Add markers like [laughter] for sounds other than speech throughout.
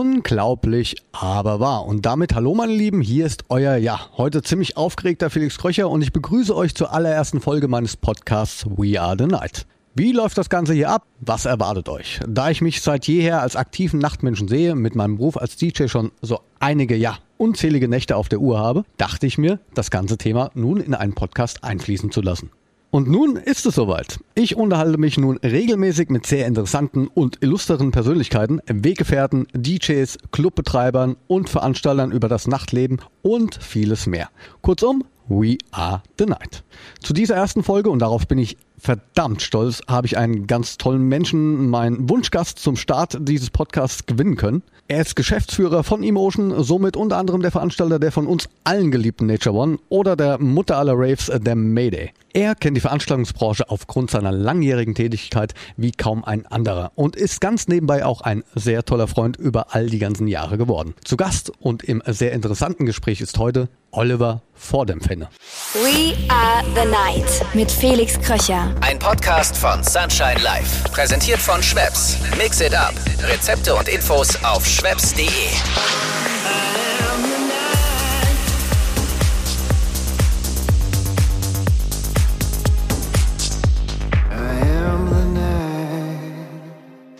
Unglaublich, aber wahr. Und damit hallo meine Lieben, hier ist euer, ja, heute ziemlich aufgeregter Felix Kröcher und ich begrüße euch zur allerersten Folge meines Podcasts We Are the Night. Wie läuft das Ganze hier ab? Was erwartet euch? Da ich mich seit jeher als aktiven Nachtmenschen sehe, mit meinem Beruf als DJ schon so einige, ja, unzählige Nächte auf der Uhr habe, dachte ich mir, das ganze Thema nun in einen Podcast einfließen zu lassen. Und nun ist es soweit. Ich unterhalte mich nun regelmäßig mit sehr interessanten und illustren Persönlichkeiten, Weggefährten, DJs, Clubbetreibern und Veranstaltern über das Nachtleben und vieles mehr. Kurzum, We Are the Night. Zu dieser ersten Folge, und darauf bin ich verdammt stolz, habe ich einen ganz tollen Menschen, meinen Wunschgast zum Start dieses Podcasts gewinnen können. Er ist Geschäftsführer von Emotion, somit unter anderem der Veranstalter der von uns allen geliebten Nature One oder der Mutter aller Raves, der Mayday. Er kennt die Veranstaltungsbranche aufgrund seiner langjährigen Tätigkeit wie kaum ein anderer und ist ganz nebenbei auch ein sehr toller Freund über all die ganzen Jahre geworden. Zu Gast und im sehr interessanten Gespräch ist heute Oliver vor dem Fenne. We are the night mit Felix Kröcher. Ein Podcast von Sunshine Life. Präsentiert von Schwepps. Mix it up. Rezepte und Infos auf schwepps.de.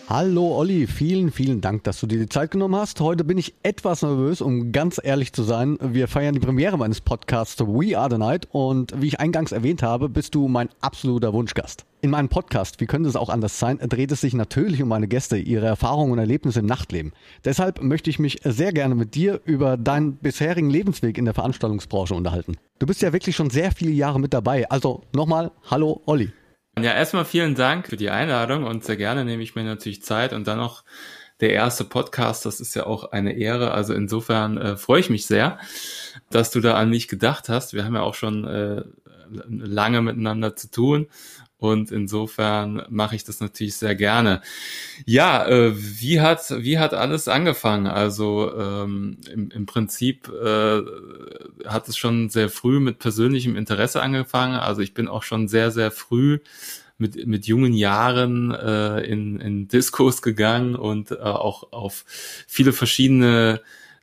Hallo Olli, vielen, vielen Dank, dass du dir die Zeit genommen hast. Heute bin ich etwas nervös, um ganz ehrlich zu sein. Wir feiern die Premiere meines Podcasts We Are the Night und wie ich eingangs erwähnt habe, bist du mein absoluter Wunschgast. In meinem Podcast, wie könnte es auch anders sein, dreht es sich natürlich um meine Gäste, ihre Erfahrungen und Erlebnisse im Nachtleben. Deshalb möchte ich mich sehr gerne mit dir über deinen bisherigen Lebensweg in der Veranstaltungsbranche unterhalten. Du bist ja wirklich schon sehr viele Jahre mit dabei. Also nochmal, hallo Olli. Ja, erstmal vielen Dank für die Einladung und sehr gerne nehme ich mir natürlich Zeit und dann noch der erste Podcast, das ist ja auch eine Ehre. Also insofern äh, freue ich mich sehr, dass du da an mich gedacht hast. Wir haben ja auch schon äh, lange miteinander zu tun und insofern mache ich das natürlich sehr gerne. Ja, äh, wie hat wie hat alles angefangen? Also ähm, im, im Prinzip äh, hat es schon sehr früh mit persönlichem Interesse angefangen. Also ich bin auch schon sehr sehr früh mit mit jungen Jahren äh, in in Diskos gegangen und äh, auch auf viele verschiedene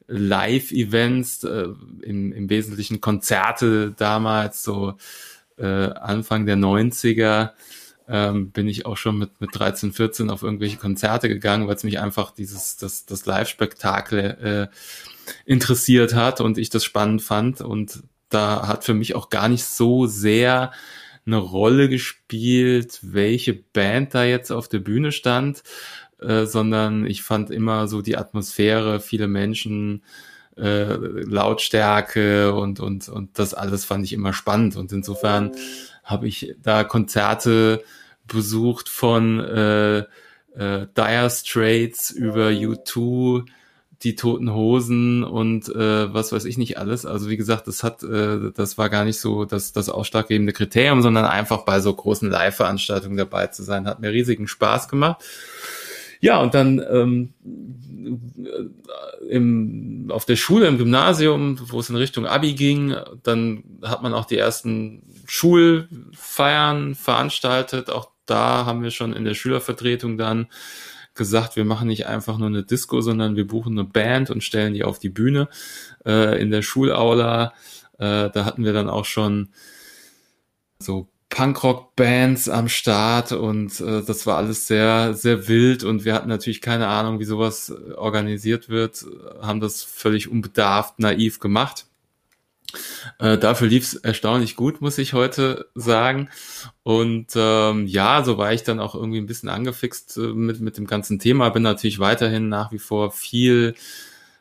Live-Events, äh, im, im Wesentlichen Konzerte damals so äh, Anfang der 90er ähm, bin ich auch schon mit, mit 13, 14 auf irgendwelche Konzerte gegangen, weil es mich einfach dieses, das, das Live-Spektakel äh, interessiert hat und ich das spannend fand. Und da hat für mich auch gar nicht so sehr eine Rolle gespielt, welche Band da jetzt auf der Bühne stand, äh, sondern ich fand immer so die Atmosphäre, viele Menschen, äh, Lautstärke und, und, und das alles fand ich immer spannend. Und insofern habe ich da Konzerte besucht von äh, äh, Dire Straits über U2, die Toten Hosen und äh, was weiß ich nicht alles. Also wie gesagt, das hat, äh, das war gar nicht so das, das ausschlaggebende Kriterium, sondern einfach bei so großen Live-Veranstaltungen dabei zu sein, hat mir riesigen Spaß gemacht. Ja, und dann ähm, im, auf der Schule, im Gymnasium, wo es in Richtung Abi ging, dann hat man auch die ersten Schulfeiern veranstaltet. Auch da haben wir schon in der Schülervertretung dann gesagt, wir machen nicht einfach nur eine Disco, sondern wir buchen eine Band und stellen die auf die Bühne äh, in der Schulaula. Äh, da hatten wir dann auch schon so Punkrock-Bands am Start und äh, das war alles sehr, sehr wild und wir hatten natürlich keine Ahnung, wie sowas äh, organisiert wird, haben das völlig unbedarft, naiv gemacht. Äh, dafür lief es erstaunlich gut, muss ich heute sagen. Und ähm, ja, so war ich dann auch irgendwie ein bisschen angefixt äh, mit, mit dem ganzen Thema. Bin natürlich weiterhin nach wie vor viel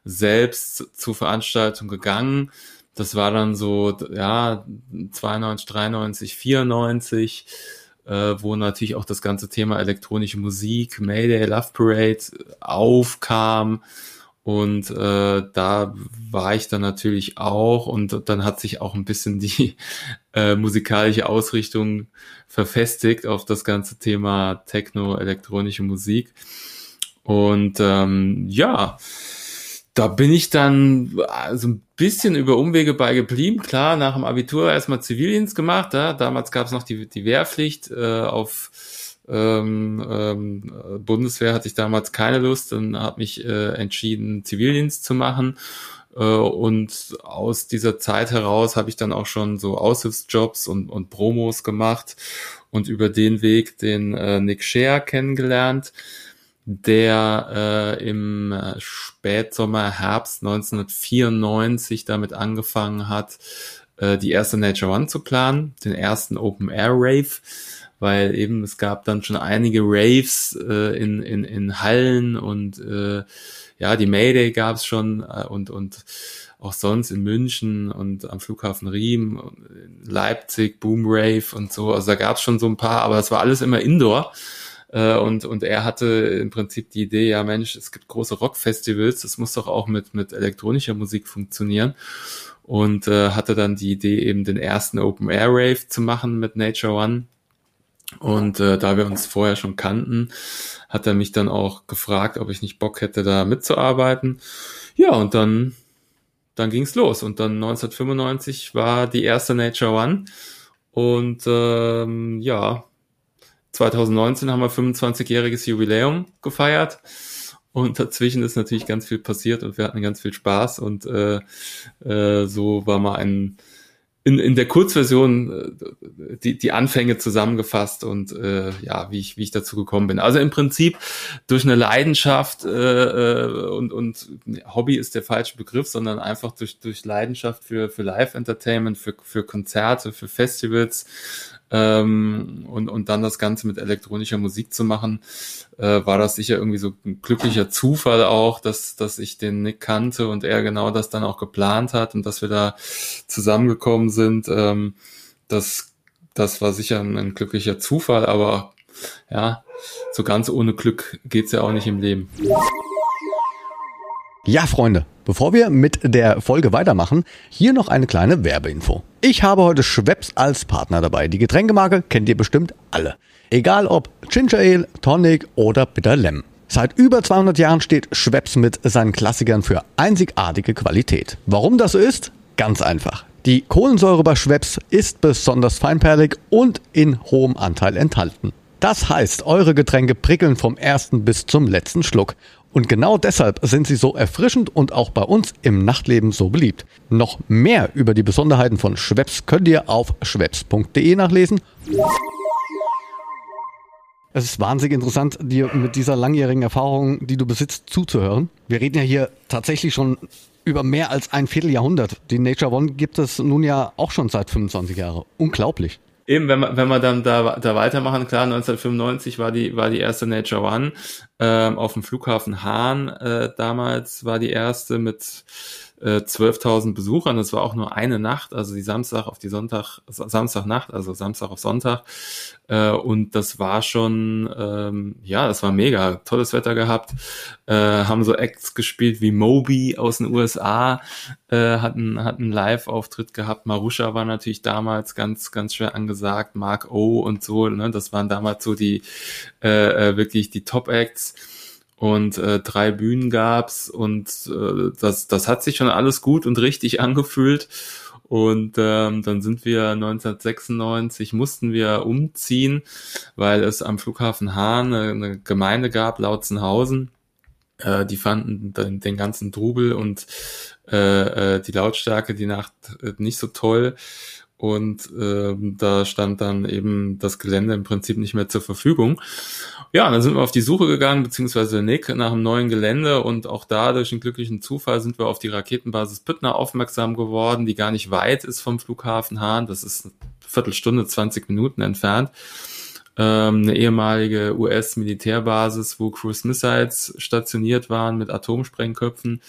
selbst zu Veranstaltungen gegangen das war dann so, ja, 92, 93, 94, äh, wo natürlich auch das ganze Thema elektronische Musik, Mayday, Love Parade aufkam. Und äh, da war ich dann natürlich auch und dann hat sich auch ein bisschen die [laughs] äh, musikalische Ausrichtung verfestigt auf das ganze Thema Techno, elektronische Musik. Und ähm, ja, da bin ich dann so ein bisschen über Umwege bei geblieben. Klar, nach dem Abitur erstmal Zivildienst gemacht. Ja. Damals gab es noch die, die Wehrpflicht äh, auf ähm, ähm, Bundeswehr hatte ich damals keine Lust und habe mich äh, entschieden, Zivildienst zu machen. Äh, und aus dieser Zeit heraus habe ich dann auch schon so Aushilfsjobs und, und Promos gemacht und über den Weg den äh, Nick Share kennengelernt, der äh, im äh, Spätsommer, Herbst 1994 damit angefangen hat, äh, die erste Nature One zu planen, den ersten Open Air Rave weil eben es gab dann schon einige Raves äh, in, in, in Hallen und äh, ja, die Mayday gab es schon äh, und, und auch sonst in München und am Flughafen Riem, Leipzig, Boom Rave und so. Also da gab es schon so ein paar, aber es war alles immer Indoor. Äh, und, und er hatte im Prinzip die Idee, ja Mensch, es gibt große Rockfestivals, das muss doch auch mit, mit elektronischer Musik funktionieren. Und äh, hatte dann die Idee, eben den ersten Open Air Rave zu machen mit Nature One und äh, da wir uns vorher schon kannten, hat er mich dann auch gefragt, ob ich nicht Bock hätte, da mitzuarbeiten. Ja, und dann, dann ging's los. Und dann 1995 war die erste Nature One. Und ähm, ja, 2019 haben wir 25-jähriges Jubiläum gefeiert. Und dazwischen ist natürlich ganz viel passiert und wir hatten ganz viel Spaß. Und äh, äh, so war mal ein in, in der Kurzversion äh, die, die Anfänge zusammengefasst und äh, ja, wie ich, wie ich dazu gekommen bin. Also im Prinzip durch eine Leidenschaft äh, äh und, und Hobby ist der falsche Begriff, sondern einfach durch, durch Leidenschaft für, für Live-Entertainment, für, für Konzerte, für Festivals ähm, und, und dann das Ganze mit elektronischer Musik zu machen, äh, war das sicher irgendwie so ein glücklicher Zufall auch, dass, dass ich den Nick kannte und er genau das dann auch geplant hat und dass wir da zusammengekommen sind. Ähm, das, das war sicher ein, ein glücklicher Zufall, aber ja, so ganz ohne Glück geht's ja auch nicht im Leben. Ja, Freunde, bevor wir mit der Folge weitermachen, hier noch eine kleine Werbeinfo. Ich habe heute Schweppes als Partner dabei. Die Getränkemarke kennt ihr bestimmt alle. Egal ob Ginger Ale, Tonic oder Bitter Lem. Seit über 200 Jahren steht Schweppes mit seinen Klassikern für einzigartige Qualität. Warum das so ist? Ganz einfach. Die Kohlensäure bei Schweppes ist besonders feinperlig und in hohem Anteil enthalten. Das heißt, eure Getränke prickeln vom ersten bis zum letzten Schluck. Und genau deshalb sind sie so erfrischend und auch bei uns im Nachtleben so beliebt. Noch mehr über die Besonderheiten von Schweppes könnt ihr auf schweppes.de nachlesen. Es ist wahnsinnig interessant, dir mit dieser langjährigen Erfahrung, die du besitzt, zuzuhören. Wir reden ja hier tatsächlich schon über mehr als ein Vierteljahrhundert. Die Nature One gibt es nun ja auch schon seit 25 Jahren. Unglaublich. Eben, wenn wir, wenn wir dann da, da weitermachen, klar, 1995 war die, war die erste Nature One ähm, auf dem Flughafen Hahn äh, damals war die erste mit äh, 12.000 Besuchern. Das war auch nur eine Nacht, also die Samstag auf die Sonntag, Samstagnacht, also Samstag auf Sonntag. Äh, und das war schon, ähm, ja, das war mega. Tolles Wetter gehabt. Äh, haben so Acts gespielt wie Moby aus den USA, äh, hatten, hatten Live-Auftritt gehabt. Marusha war natürlich damals ganz, ganz schwer angesagt. Mark O und so, ne, das waren damals so die, äh, äh wirklich die Top-Acts und äh, drei Bühnen gab's und äh, das, das hat sich schon alles gut und richtig [laughs] angefühlt. Und ähm, dann sind wir 1996, mussten wir umziehen, weil es am Flughafen Hahn eine, eine Gemeinde gab, Lautzenhausen. Äh, die fanden den, den ganzen Trubel und äh, äh, die Lautstärke die Nacht äh, nicht so toll. Und äh, da stand dann eben das Gelände im Prinzip nicht mehr zur Verfügung. Ja, dann sind wir auf die Suche gegangen, beziehungsweise Nick, nach einem neuen Gelände und auch da durch einen glücklichen Zufall sind wir auf die Raketenbasis Püttner aufmerksam geworden, die gar nicht weit ist vom Flughafen Hahn. Das ist eine Viertelstunde, 20 Minuten entfernt. Ähm, eine ehemalige US-Militärbasis, wo Cruise Missiles stationiert waren mit Atomsprengköpfen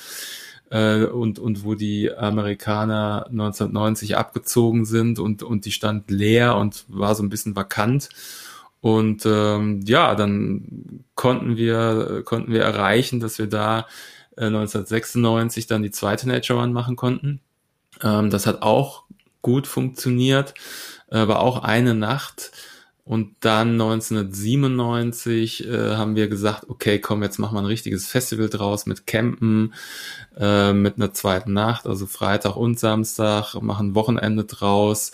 äh, und, und wo die Amerikaner 1990 abgezogen sind und, und die stand leer und war so ein bisschen vakant. Und ähm, ja, dann konnten wir, konnten wir erreichen, dass wir da äh, 1996 dann die zweite Nature One machen konnten. Ähm, das hat auch gut funktioniert, äh, war auch eine Nacht. Und dann 1997 äh, haben wir gesagt, okay, komm, jetzt machen wir ein richtiges Festival draus mit Campen, äh, mit einer zweiten Nacht, also Freitag und Samstag, machen Wochenende draus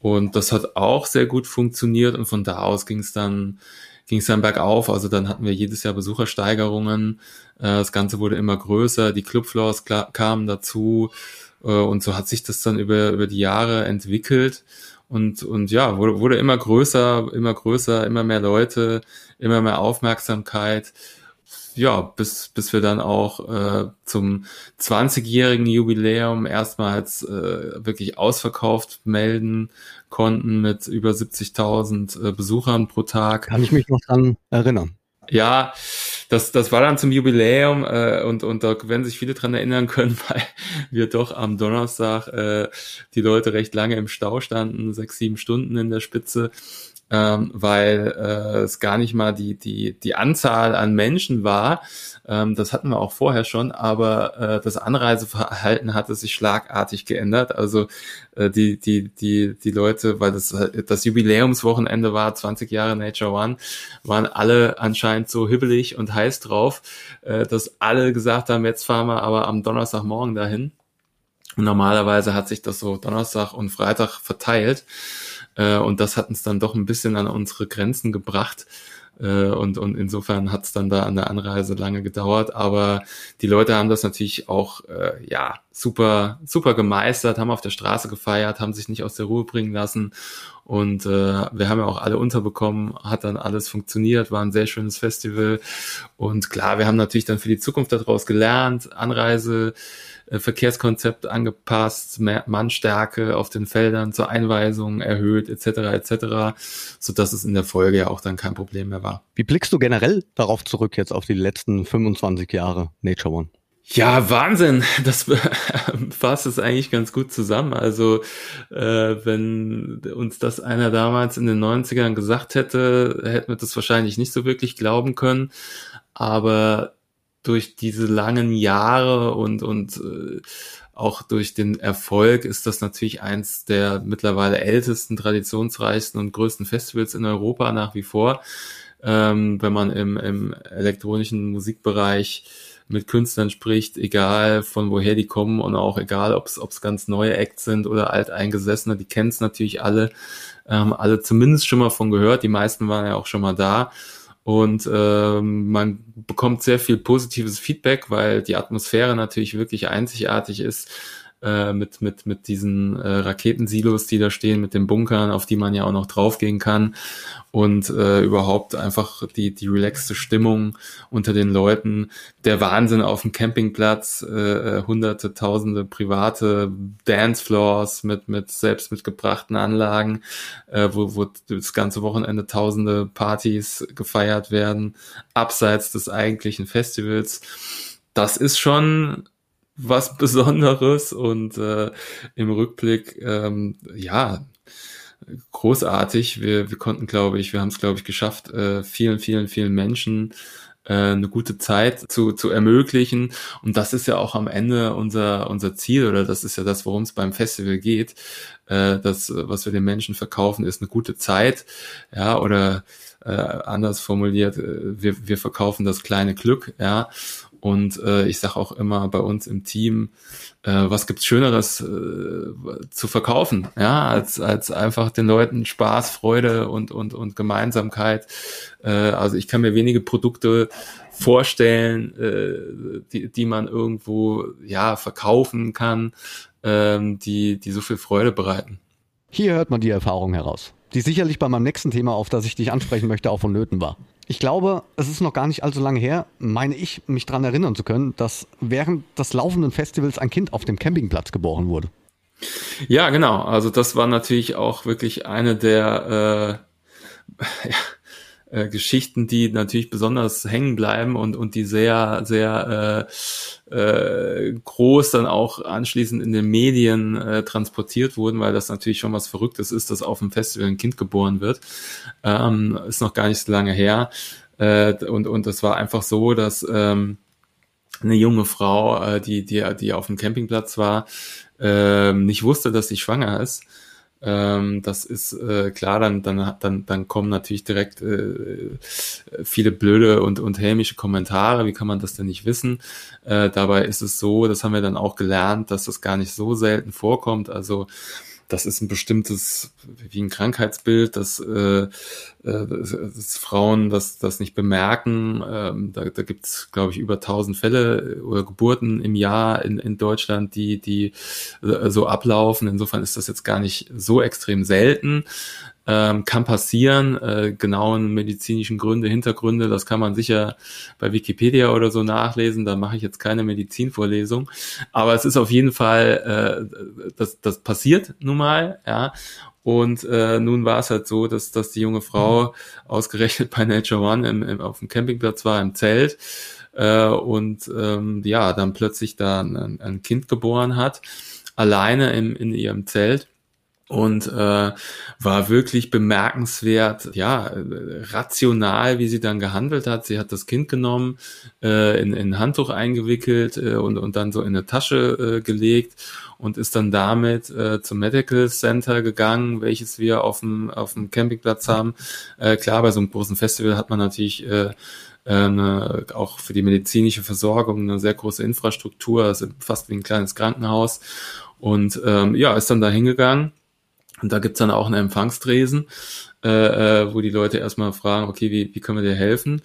Und das hat auch sehr gut funktioniert und von da aus ging es dann ging es dann bergauf. Also dann hatten wir jedes Jahr Besuchersteigerungen. Äh, das Ganze wurde immer größer, die Clubfloors kamen dazu äh, und so hat sich das dann über, über die Jahre entwickelt und, und ja, wurde, wurde immer größer, immer größer, immer mehr Leute, immer mehr Aufmerksamkeit ja, bis, bis wir dann auch äh, zum 20-jährigen Jubiläum erstmals äh, wirklich ausverkauft melden konnten mit über 70.000 äh, Besuchern pro Tag. Kann ich mich noch dran erinnern. Ja, das, das war dann zum Jubiläum äh, und, und da werden sich viele dran erinnern können, [laughs] weil wir doch am Donnerstag äh, die Leute recht lange im Stau standen, sechs, sieben Stunden in der Spitze ähm, weil äh, es gar nicht mal die, die, die Anzahl an Menschen war. Ähm, das hatten wir auch vorher schon, aber äh, das Anreiseverhalten hatte sich schlagartig geändert. Also äh, die, die, die, die Leute, weil das das Jubiläumswochenende war, 20 Jahre Nature One, waren alle anscheinend so hibbelig und heiß drauf, äh, dass alle gesagt haben, jetzt fahren wir aber am Donnerstagmorgen dahin. Und normalerweise hat sich das so Donnerstag und Freitag verteilt. Äh, und das hat uns dann doch ein bisschen an unsere Grenzen gebracht. Äh, und, und insofern hat es dann da an der Anreise lange gedauert. Aber die Leute haben das natürlich auch äh, ja super, super gemeistert, haben auf der Straße gefeiert, haben sich nicht aus der Ruhe bringen lassen. Und äh, wir haben ja auch alle unterbekommen, hat dann alles funktioniert, war ein sehr schönes Festival. Und klar, wir haben natürlich dann für die Zukunft daraus gelernt, Anreise äh, Verkehrskonzept angepasst, mehr Mannstärke auf den Feldern zur Einweisung erhöht, etc. etc., so dass es in der Folge ja auch dann kein Problem mehr war. Wie blickst du generell darauf zurück jetzt auf die letzten 25 Jahre Nature One? Ja, Wahnsinn. Das [laughs] fasst es eigentlich ganz gut zusammen. Also, äh, wenn uns das einer damals in den 90ern gesagt hätte, hätten wir das wahrscheinlich nicht so wirklich glauben können. Aber durch diese langen Jahre und, und äh, auch durch den Erfolg ist das natürlich eins der mittlerweile ältesten, traditionsreichsten und größten Festivals in Europa nach wie vor. Ähm, wenn man im, im elektronischen Musikbereich mit Künstlern spricht, egal von woher die kommen und auch egal, ob es ganz neue Acts sind oder alteingesessene, die kennen es natürlich alle, ähm, alle zumindest schon mal von gehört, die meisten waren ja auch schon mal da. Und ähm, man bekommt sehr viel positives Feedback, weil die Atmosphäre natürlich wirklich einzigartig ist äh, mit, mit, mit diesen äh, Raketensilos, die da stehen, mit den Bunkern, auf die man ja auch noch draufgehen kann und äh, überhaupt einfach die, die relaxte Stimmung unter den Leuten, der Wahnsinn auf dem Campingplatz, äh, äh hunderte, tausende private Dancefloors mit, mit selbst mitgebrachten Anlagen, äh, wo, wo das ganze Wochenende tausende Partys gefeiert werden, abseits des eigentlichen Festivals. Das ist schon was Besonderes und äh, im Rückblick, ähm, ja, großartig. Wir, wir konnten, glaube ich, wir haben es, glaube ich, geschafft, äh, vielen, vielen, vielen Menschen äh, eine gute Zeit zu, zu ermöglichen. Und das ist ja auch am Ende unser, unser Ziel oder das ist ja das, worum es beim Festival geht. Äh, das, was wir den Menschen verkaufen, ist eine gute Zeit. Ja, oder äh, anders formuliert, äh, wir, wir verkaufen das kleine Glück, ja. Und äh, ich sage auch immer bei uns im Team, äh, was gibt's Schöneres äh, zu verkaufen, ja, als, als einfach den Leuten Spaß, Freude und, und, und Gemeinsamkeit. Äh, also ich kann mir wenige Produkte vorstellen, äh, die, die man irgendwo ja verkaufen kann, ähm, die, die so viel Freude bereiten. Hier hört man die Erfahrung heraus, die sicherlich bei meinem nächsten Thema, auf das ich dich ansprechen möchte, auch vonnöten war. Ich glaube, es ist noch gar nicht allzu lange her, meine ich, mich daran erinnern zu können, dass während des laufenden Festivals ein Kind auf dem Campingplatz geboren wurde. Ja, genau. Also das war natürlich auch wirklich eine der äh, [laughs] ja, äh, Geschichten, die natürlich besonders hängen bleiben und, und die sehr, sehr äh, äh, groß dann auch anschließend in den Medien äh, transportiert wurden, weil das natürlich schon was Verrücktes ist, dass auf dem Festival ein Kind geboren wird. Ähm, ist noch gar nicht so lange her. Äh, und, und das war einfach so, dass ähm, eine junge Frau, äh, die, die, die auf dem Campingplatz war, äh, nicht wusste, dass sie schwanger ist ähm, das ist äh, klar, dann, dann, dann, dann kommen natürlich direkt äh, viele blöde und, und hämische Kommentare. Wie kann man das denn nicht wissen? Äh, dabei ist es so, das haben wir dann auch gelernt, dass das gar nicht so selten vorkommt. Also das ist ein bestimmtes, wie ein Krankheitsbild, dass, äh, äh, dass Frauen das, das nicht bemerken. Ähm, da da gibt es, glaube ich, über 1000 Fälle oder Geburten im Jahr in, in Deutschland, die, die so ablaufen. Insofern ist das jetzt gar nicht so extrem selten. Ähm, kann passieren, äh, genauen medizinischen Gründe, Hintergründe, das kann man sicher bei Wikipedia oder so nachlesen, da mache ich jetzt keine Medizinvorlesung, aber es ist auf jeden Fall, äh, das, das passiert nun mal, ja, und äh, nun war es halt so, dass, dass die junge Frau ausgerechnet bei Nature One im, im, auf dem Campingplatz war, im Zelt, äh, und ähm, ja, dann plötzlich da ein, ein Kind geboren hat, alleine im, in ihrem Zelt und äh, war wirklich bemerkenswert, ja, rational, wie sie dann gehandelt hat. Sie hat das Kind genommen, äh, in, in ein Handtuch eingewickelt äh, und, und dann so in eine Tasche äh, gelegt und ist dann damit äh, zum Medical Center gegangen, welches wir auf dem, auf dem Campingplatz haben. Äh, klar, bei so einem großen Festival hat man natürlich äh, eine, auch für die medizinische Versorgung eine sehr große Infrastruktur, also fast wie ein kleines Krankenhaus. Und ähm, ja, ist dann da hingegangen und da gibt's dann auch einen Empfangstresen, äh, äh, wo die Leute erstmal fragen, okay, wie, wie können wir dir helfen?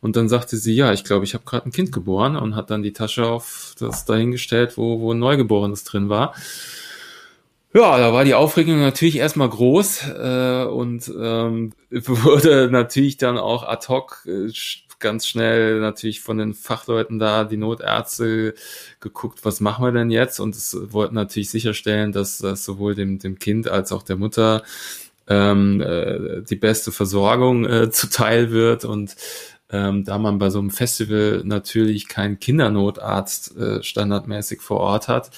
Und dann sagte sie, ja, ich glaube, ich habe gerade ein Kind geboren und hat dann die Tasche auf das dahingestellt, wo, wo ein Neugeborenes drin war. Ja, da war die Aufregung natürlich erstmal groß äh, und ähm, [laughs] wurde natürlich dann auch ad hoc äh, ganz schnell natürlich von den Fachleuten da, die Notärzte, geguckt, was machen wir denn jetzt? Und es wollten natürlich sicherstellen, dass das sowohl dem, dem Kind als auch der Mutter ähm, äh, die beste Versorgung äh, zuteil wird. Und ähm, da man bei so einem Festival natürlich keinen Kindernotarzt äh, standardmäßig vor Ort hat,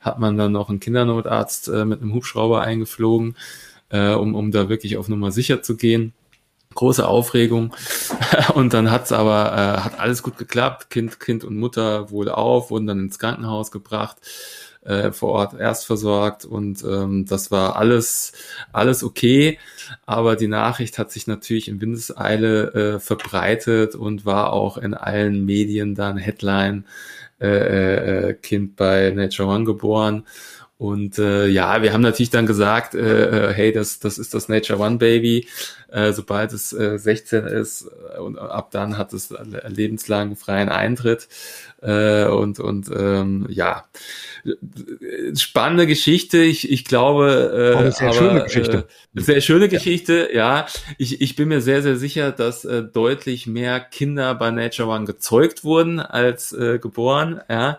hat man dann noch einen Kindernotarzt äh, mit einem Hubschrauber eingeflogen, äh, um, um da wirklich auf Nummer sicher zu gehen große Aufregung. [laughs] Und dann hat's aber, äh, hat alles gut geklappt. Kind, Kind und Mutter wohl auf, wurden dann ins Krankenhaus gebracht, äh, vor Ort erst versorgt und ähm, das war alles, alles okay. Aber die Nachricht hat sich natürlich in Windeseile äh, verbreitet und war auch in allen Medien dann Headline äh, äh, Kind bei Nature One geboren. Und äh, ja, wir haben natürlich dann gesagt, äh, äh, hey, das, das ist das Nature One Baby. Äh, sobald es äh, 16 ist äh, und ab dann hat es lebenslangen freien Eintritt. Äh, und und ähm, ja, spannende Geschichte. Ich, ich glaube, äh, eine sehr aber, schöne Geschichte. Äh, sehr schöne Geschichte, ja. ja. Ich, ich bin mir sehr, sehr sicher, dass äh, deutlich mehr Kinder bei Nature One gezeugt wurden als äh, geboren. Ja,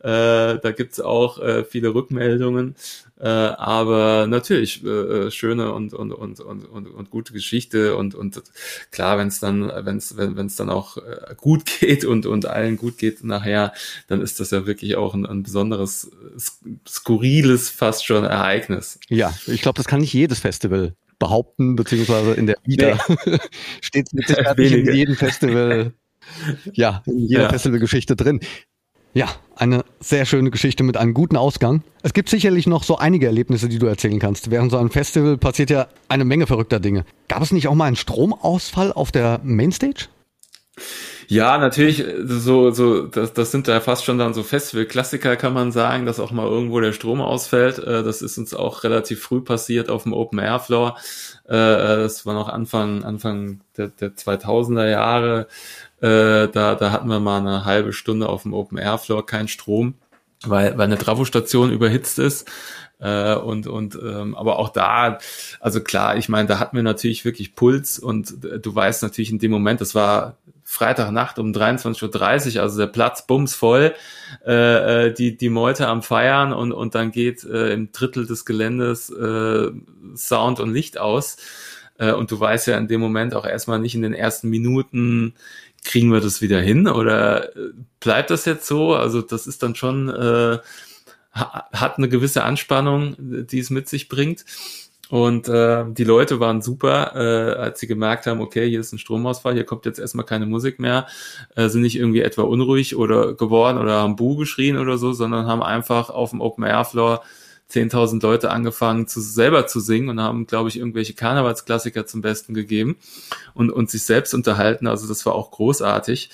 äh, da gibt's auch äh, viele Rückmeldungen. Äh, aber natürlich äh, äh, schöne und, und, und, und, und, und gute Geschichte und, und klar, wenn es dann, wenn's, wenn es dann auch äh, gut [laughs] geht und, und allen gut geht nachher, dann ist das ja wirklich auch ein, ein besonderes, skurriles fast schon Ereignis. Ja, ich glaube, das kann nicht jedes Festival behaupten, beziehungsweise in der Vita nee. [laughs] steht [laughs] mit Sicherheit in jedem Festival, ja, in jeder ja. Festivalgeschichte drin. Ja, eine sehr schöne Geschichte mit einem guten Ausgang. Es gibt sicherlich noch so einige Erlebnisse, die du erzählen kannst. Während so einem Festival passiert ja eine Menge verrückter Dinge. Gab es nicht auch mal einen Stromausfall auf der Mainstage? Ja, natürlich, so, so, das, das sind da fast schon dann so Festival-Klassiker, kann man sagen, dass auch mal irgendwo der Strom ausfällt. Äh, das ist uns auch relativ früh passiert auf dem Open Air Floor. Äh, das war noch Anfang, Anfang der, der 2000er Jahre. Äh, da, da hatten wir mal eine halbe Stunde auf dem Open Air Floor kein Strom, weil, weil eine Trafostation überhitzt ist. Äh, und und ähm, aber auch da, also klar, ich meine, da hatten wir natürlich wirklich Puls und äh, du weißt natürlich in dem Moment, das war Freitagnacht um 23.30 Uhr, also der Platz bumsvoll, äh, äh, die, die Meute am Feiern und, und dann geht äh, im Drittel des Geländes äh, Sound und Licht aus. Äh, und du weißt ja in dem Moment auch erstmal nicht in den ersten Minuten, kriegen wir das wieder hin oder äh, bleibt das jetzt so? Also das ist dann schon, äh, hat eine gewisse Anspannung, die es mit sich bringt. Und äh, die Leute waren super, äh, als sie gemerkt haben, okay, hier ist ein Stromausfall, hier kommt jetzt erstmal keine Musik mehr, äh, sind nicht irgendwie etwa unruhig oder geworden oder haben Bu geschrien oder so, sondern haben einfach auf dem Open Air Floor 10.000 Leute angefangen, zu, selber zu singen und haben, glaube ich, irgendwelche Karnevalsklassiker zum Besten gegeben und, und sich selbst unterhalten. Also das war auch großartig.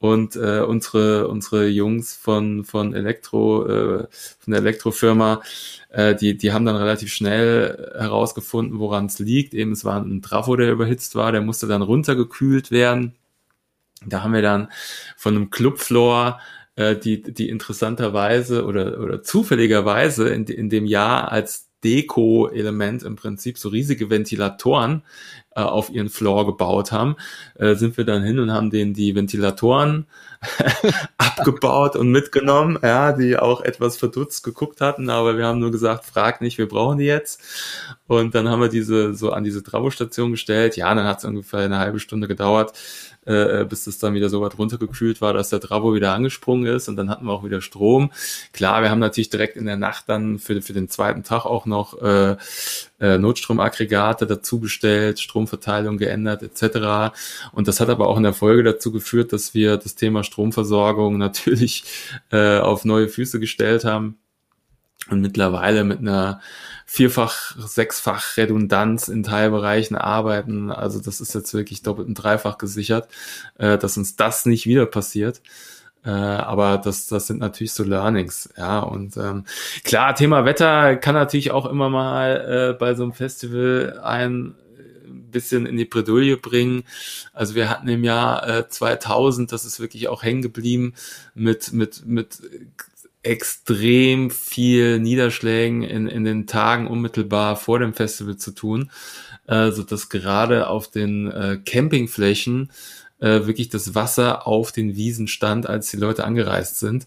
und äh, unsere unsere Jungs von von Elektro äh, von der Elektrofirma äh, die die haben dann relativ schnell herausgefunden woran es liegt eben es war ein Trafo der überhitzt war der musste dann runtergekühlt werden da haben wir dann von einem Clubfloor äh, die die interessanterweise oder oder zufälligerweise in, in dem Jahr als Deko-Element im Prinzip so riesige Ventilatoren äh, auf ihren Floor gebaut haben, äh, sind wir dann hin und haben denen die Ventilatoren [laughs] abgebaut und mitgenommen, ja, die auch etwas verdutzt geguckt hatten, aber wir haben nur gesagt, frag nicht, wir brauchen die jetzt. Und dann haben wir diese so an diese Travo-Station gestellt. Ja, dann hat es ungefähr eine halbe Stunde gedauert, äh, bis es dann wieder so weit runtergekühlt war, dass der Travo wieder angesprungen ist und dann hatten wir auch wieder Strom. Klar, wir haben natürlich direkt in der Nacht dann für, für den zweiten Tag auch noch äh, äh, Notstromaggregate dazu bestellt, Stromverteilung geändert etc. Und das hat aber auch in der Folge dazu geführt, dass wir das Thema Stromversorgung [laughs] natürlich äh, auf neue Füße gestellt haben und mittlerweile mit einer vierfach, sechsfach Redundanz in Teilbereichen arbeiten. Also das ist jetzt wirklich doppelt und dreifach gesichert, äh, dass uns das nicht wieder passiert. Äh, aber das, das sind natürlich so Learnings, ja. Und ähm, klar, Thema Wetter kann natürlich auch immer mal äh, bei so einem Festival ein bisschen in die Bredouille bringen. Also wir hatten im Jahr äh, 2000, das ist wirklich auch hängen geblieben, mit, mit, mit extrem viel Niederschlägen in, in den Tagen unmittelbar vor dem Festival zu tun, äh, so dass gerade auf den äh, Campingflächen äh, wirklich das Wasser auf den Wiesen stand, als die Leute angereist sind.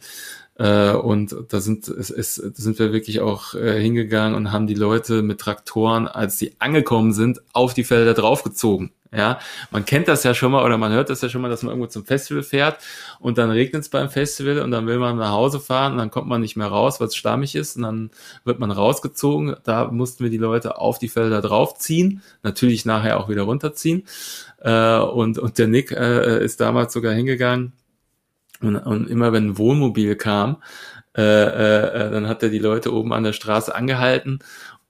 Äh, und da sind, es, es, sind wir wirklich auch äh, hingegangen und haben die Leute mit Traktoren, als sie angekommen sind, auf die Felder draufgezogen. Ja, man kennt das ja schon mal oder man hört das ja schon mal, dass man irgendwo zum Festival fährt und dann regnet es beim Festival und dann will man nach Hause fahren und dann kommt man nicht mehr raus, weil es schlammig ist und dann wird man rausgezogen. Da mussten wir die Leute auf die Felder draufziehen, natürlich nachher auch wieder runterziehen. Äh, und, und der Nick äh, ist damals sogar hingegangen und, und immer wenn ein Wohnmobil kam, äh, äh, äh dann hat er die Leute oben an der Straße angehalten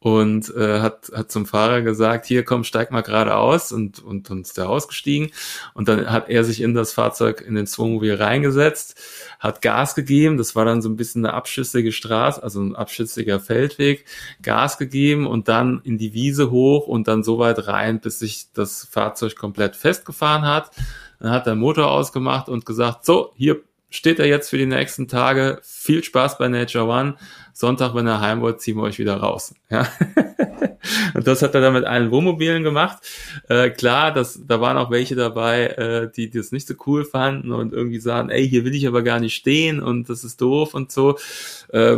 und äh, hat, hat zum Fahrer gesagt, hier komm, steig mal gerade aus und, und, und ist der ausgestiegen. Und dann hat er sich in das Fahrzeug, in den Wohnmobil reingesetzt, hat Gas gegeben, das war dann so ein bisschen eine abschüssige Straße, also ein abschüssiger Feldweg, Gas gegeben und dann in die Wiese hoch und dann so weit rein, bis sich das Fahrzeug komplett festgefahren hat. Dann hat der Motor ausgemacht und gesagt, so, hier steht er jetzt für die nächsten Tage. Viel Spaß bei Nature One. Sonntag, wenn er heim wollt, ziehen wir euch wieder raus. Ja. [laughs] und das hat er dann mit allen Wohnmobilen gemacht. Äh, klar, das, da waren auch welche dabei, äh, die, die das nicht so cool fanden und irgendwie sagen, ey, hier will ich aber gar nicht stehen und das ist doof und so. Äh,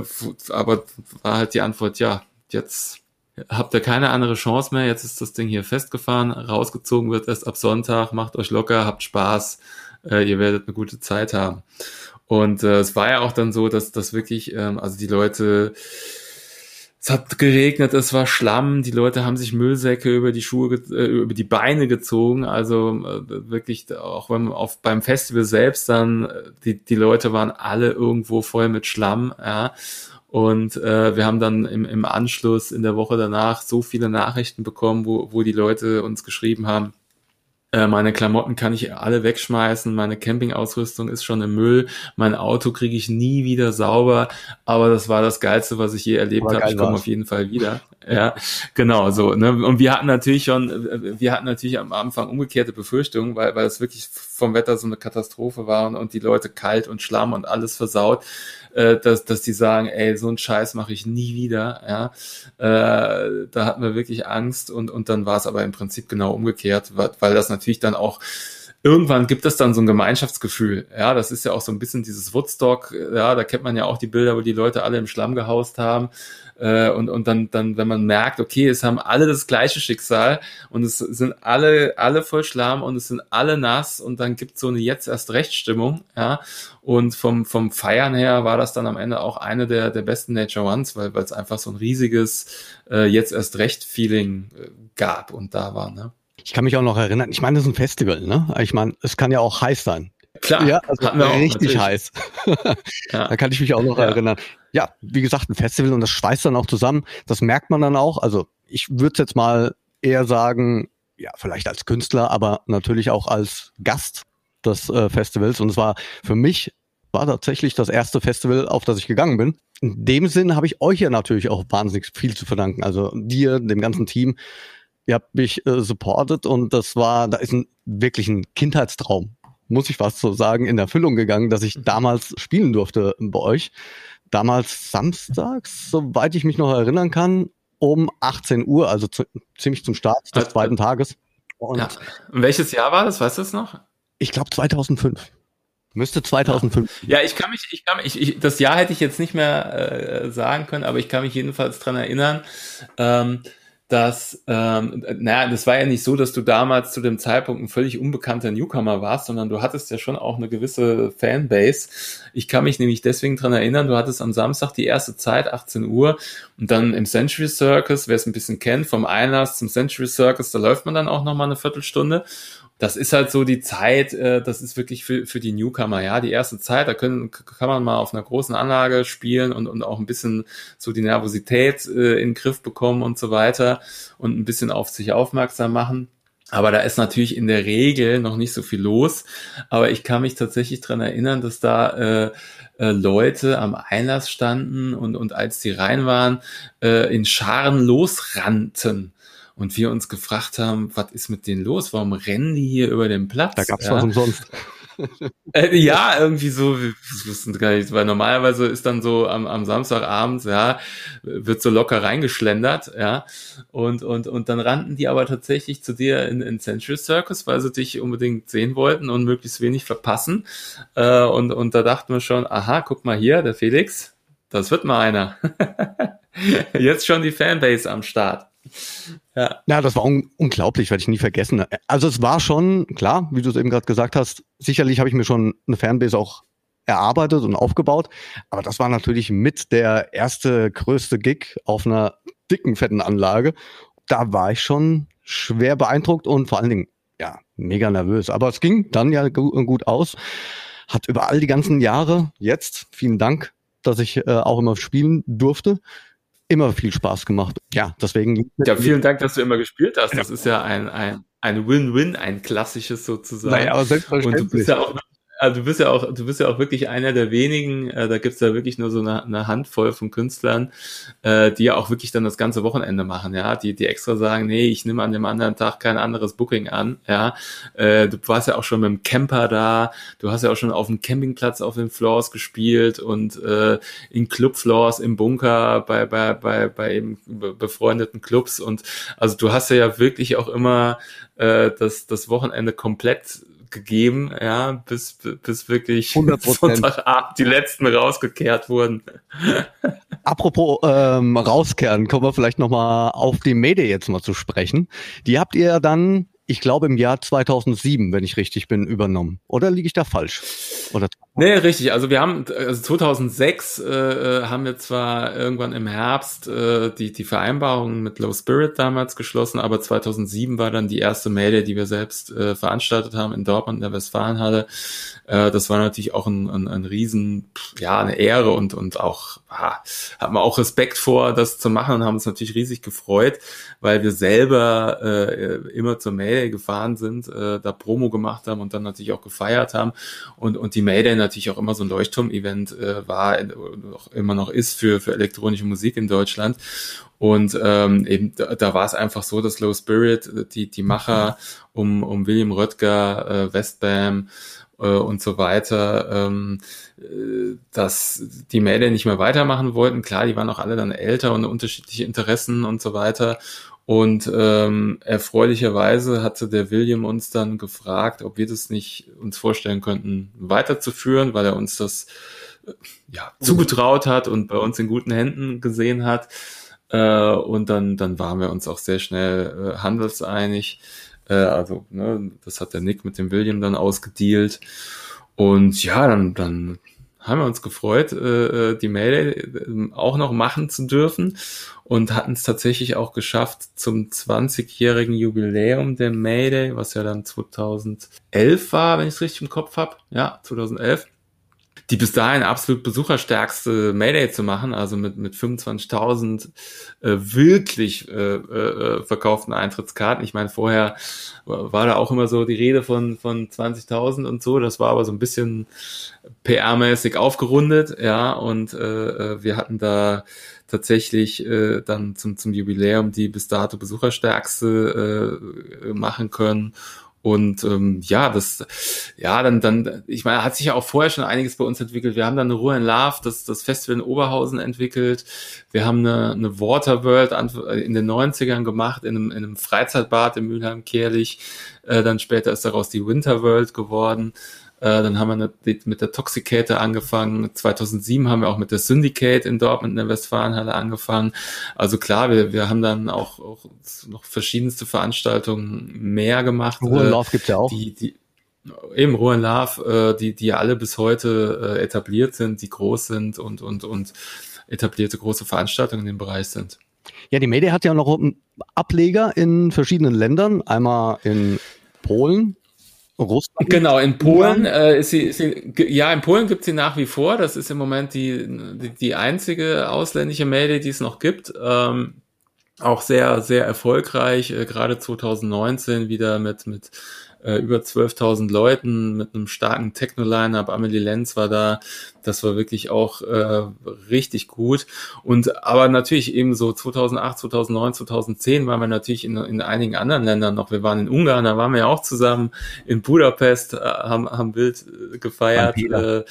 aber war halt die Antwort, ja, jetzt habt ihr keine andere Chance mehr, jetzt ist das Ding hier festgefahren, rausgezogen wird erst ab Sonntag, macht euch locker, habt Spaß äh, ihr werdet eine gute Zeit haben. Und äh, es war ja auch dann so, dass das wirklich, ähm, also die Leute, es hat geregnet, es war Schlamm, die Leute haben sich Müllsäcke über die Schuhe, äh, über die Beine gezogen. Also äh, wirklich, auch man auf beim Festival selbst dann, äh, die, die Leute waren alle irgendwo voll mit Schlamm, ja. Und äh, wir haben dann im, im Anschluss in der Woche danach so viele Nachrichten bekommen, wo, wo die Leute uns geschrieben haben, äh, meine Klamotten kann ich alle wegschmeißen, meine Campingausrüstung ist schon im Müll, mein Auto kriege ich nie wieder sauber, aber das war das Geilste, was ich je erlebt habe. Ich komme auf jeden Fall wieder. Ja, genau so. Ne? Und wir hatten natürlich schon, wir hatten natürlich am Anfang umgekehrte Befürchtungen, weil, weil es wirklich vom Wetter so eine Katastrophe war und, die Leute kalt und Schlamm und alles versaut äh, dass, dass die sagen, ey, so einen Scheiß mache ich nie wieder. Ja, äh, da hatten wir wirklich Angst und und dann war es aber im Prinzip genau umgekehrt, weil, weil das natürlich dann auch irgendwann gibt es dann so ein Gemeinschaftsgefühl. Ja, das ist ja auch so ein bisschen dieses Woodstock. Ja, da kennt man ja auch die Bilder, wo die Leute alle im Schlamm gehaust haben. Äh, und, und dann, dann, wenn man merkt, okay, es haben alle das gleiche Schicksal und es sind alle, alle voll Schlamm und es sind alle nass und dann gibt es so eine jetzt erst Rechtstimmung, ja. Und vom, vom Feiern her war das dann am Ende auch eine der, der besten Nature Ones, weil es einfach so ein riesiges äh, jetzt erst recht Feeling äh, gab und da war, ne? Ich kann mich auch noch erinnern, ich meine, das ist ein Festival, ne? Ich meine, es kann ja auch heiß sein. Klar, ja, also richtig natürlich. heiß. [laughs] ja. Da kann ich mich auch noch ja. erinnern. Ja, wie gesagt, ein Festival und das schweißt dann auch zusammen. Das merkt man dann auch. Also ich würde jetzt mal eher sagen, ja, vielleicht als Künstler, aber natürlich auch als Gast. des äh, Festivals und es war für mich war tatsächlich das erste Festival, auf das ich gegangen bin. In dem Sinn habe ich euch ja natürlich auch wahnsinnig viel zu verdanken. Also dir, dem ganzen Team. Ihr habt mich äh, supportet und das war, da ist ein wirklich ein Kindheitstraum, muss ich fast so sagen, in Erfüllung gegangen, dass ich damals spielen durfte bei euch. Damals samstags, soweit ich mich noch erinnern kann, um 18 Uhr, also zu, ziemlich zum Start des also, zweiten Tages. Und, ja. und welches Jahr war das? Weißt du es noch? Ich glaube 2005. Müsste 2005. Ja, ich kann mich, ich kann mich, ich, das Jahr hätte ich jetzt nicht mehr äh, sagen können, aber ich kann mich jedenfalls dran erinnern, ähm, dass, ähm, naja, das war ja nicht so, dass du damals zu dem Zeitpunkt ein völlig unbekannter Newcomer warst, sondern du hattest ja schon auch eine gewisse Fanbase. Ich kann mich nämlich deswegen dran erinnern, du hattest am Samstag die erste Zeit, 18 Uhr, und dann im Century Circus, wer es ein bisschen kennt, vom Einlass zum Century Circus, da läuft man dann auch nochmal eine Viertelstunde das ist halt so die Zeit, äh, das ist wirklich für, für die Newcomer, ja. Die erste Zeit, da können, kann man mal auf einer großen Anlage spielen und, und auch ein bisschen so die Nervosität äh, in den Griff bekommen und so weiter und ein bisschen auf sich aufmerksam machen. Aber da ist natürlich in der Regel noch nicht so viel los. Aber ich kann mich tatsächlich dran erinnern, dass da äh, äh, Leute am Einlass standen und, und als die rein waren, äh, in Scharen losrannten und wir uns gefragt haben, was ist mit denen los? Warum rennen die hier über den Platz? Da gab's ja. was umsonst. [laughs] äh, ja, irgendwie so, wir wussten gar nicht, weil normalerweise ist dann so am, am Samstagabend, ja, wird so locker reingeschlendert, ja, und, und, und dann rannten die aber tatsächlich zu dir in, in Central Circus, weil sie dich unbedingt sehen wollten und möglichst wenig verpassen, äh, und, und da dachten wir schon, aha, guck mal hier, der Felix, das wird mal einer. [laughs] Jetzt schon die Fanbase am Start. Ja. ja, das war un unglaublich, werde ich nie vergessen. Also es war schon, klar, wie du es eben gerade gesagt hast, sicherlich habe ich mir schon eine Fanbase auch erarbeitet und aufgebaut, aber das war natürlich mit der erste größte Gig auf einer dicken, fetten Anlage. Da war ich schon schwer beeindruckt und vor allen Dingen, ja, mega nervös. Aber es ging dann ja gut aus. Hat über all die ganzen Jahre jetzt, vielen Dank, dass ich äh, auch immer spielen durfte immer viel Spaß gemacht. Ja, deswegen. Ja, vielen Dank, dass du immer gespielt hast. Das ist ja ein, ein, ein Win-Win, ein klassisches sozusagen. Naja, aber selbstverständlich. Und du bist ja auch also du bist ja auch, du bist ja auch wirklich einer der wenigen, äh, da gibt's ja wirklich nur so eine, eine Handvoll von Künstlern, äh, die ja auch wirklich dann das ganze Wochenende machen, ja, die, die extra sagen, nee, ich nehme an dem anderen Tag kein anderes Booking an, ja. Äh, du warst ja auch schon mit dem Camper da, du hast ja auch schon auf dem Campingplatz auf den Floors gespielt und äh, in Clubfloors im Bunker bei, bei, bei, bei eben befreundeten Clubs und also du hast ja wirklich auch immer äh, das, das Wochenende komplett gegeben, ja, bis, bis wirklich [laughs] 100%. Sonntagabend die letzten rausgekehrt wurden. [laughs] Apropos ähm, rauskehren, kommen wir vielleicht nochmal auf die Mede jetzt mal zu sprechen. Die habt ihr dann ich glaube, im Jahr 2007, wenn ich richtig bin, übernommen. Oder liege ich da falsch? Oder? Nee, richtig. Also wir haben, also 2006 äh, äh, haben wir zwar irgendwann im Herbst äh, die, die Vereinbarung mit Low Spirit damals geschlossen, aber 2007 war dann die erste Mail, die wir selbst äh, veranstaltet haben in Dortmund in der Westfalenhalle. Äh, das war natürlich auch ein, ein, ein Riesen, ja, eine Ehre und, und auch, ah, haben wir auch Respekt vor, das zu machen und haben uns natürlich riesig gefreut, weil wir selber äh, immer zur Mayday gefahren sind, äh, da Promo gemacht haben und dann natürlich auch gefeiert haben und, und die Mayday natürlich auch immer so ein Leuchtturm-Event äh, war, äh, auch immer noch ist für, für elektronische Musik in Deutschland. Und ähm, eben da, da war es einfach so, dass Low Spirit, die, die Macher um, um William Röttger, äh, Westbam, äh, und so weiter, ähm, äh, dass die Mädel nicht mehr weitermachen wollten. Klar, die waren auch alle dann älter und unterschiedliche Interessen und so weiter. Und ähm, erfreulicherweise hatte der William uns dann gefragt, ob wir das nicht uns vorstellen könnten, weiterzuführen, weil er uns das äh, ja, zugetraut hat und bei uns in guten Händen gesehen hat. Äh, und dann, dann waren wir uns auch sehr schnell äh, handelseinig. Äh, also, ne, das hat der Nick mit dem William dann ausgedealt. Und ja, dann, dann haben wir uns gefreut, äh, äh die Mail äh, auch noch machen zu dürfen und hatten es tatsächlich auch geschafft zum 20-jährigen Jubiläum der Mayday, was ja dann 2011 war, wenn ich es richtig im Kopf habe. Ja, 2011 die bis dahin absolut besucherstärkste Mayday zu machen, also mit, mit 25.000 äh, wirklich äh, äh, verkauften Eintrittskarten. Ich meine, vorher war da auch immer so die Rede von, von 20.000 und so, das war aber so ein bisschen PR-mäßig aufgerundet, ja, und äh, äh, wir hatten da tatsächlich äh, dann zum, zum Jubiläum die bis dato besucherstärkste äh, machen können und ähm, ja, das, ja, dann, dann, ich meine, hat sich ja auch vorher schon einiges bei uns entwickelt. Wir haben dann eine Ruhe in Love, das, das Festival in Oberhausen entwickelt. Wir haben eine, eine Waterworld in den 90ern gemacht, in einem, in einem Freizeitbad in Mülheim-Kehrlich. Äh, dann später ist daraus die Winterworld geworden. Äh, dann haben wir mit der Toxicator angefangen. 2007 haben wir auch mit der Syndicate in Dortmund in der Westfalenhalle angefangen. Also klar, wir, wir haben dann auch, auch noch verschiedenste Veranstaltungen mehr gemacht. Ruhe äh, Love gibt's ja auch. Die, die, eben Ruhe Love, äh, die, die alle bis heute äh, etabliert sind, die groß sind und, und, und etablierte große Veranstaltungen in dem Bereich sind. Ja, die Media hat ja noch Ableger in verschiedenen Ländern. Einmal in Polen, Russland? Genau, in Polen äh, ist, sie, ist sie, ja, in Polen gibt sie nach wie vor. Das ist im Moment die, die, die einzige ausländische Media, die es noch gibt. Ähm, auch sehr, sehr erfolgreich, äh, gerade 2019 wieder mit, mit äh, über 12.000 Leuten mit einem starken Techno-Line-Up. Amelie Lenz war da. Das war wirklich auch äh, richtig gut. Und aber natürlich eben so 2008, 2009, 2010 waren wir natürlich in, in einigen anderen Ländern noch. Wir waren in Ungarn, da waren wir ja auch zusammen. In Budapest äh, haben, haben Bild äh, gefeiert. Äh,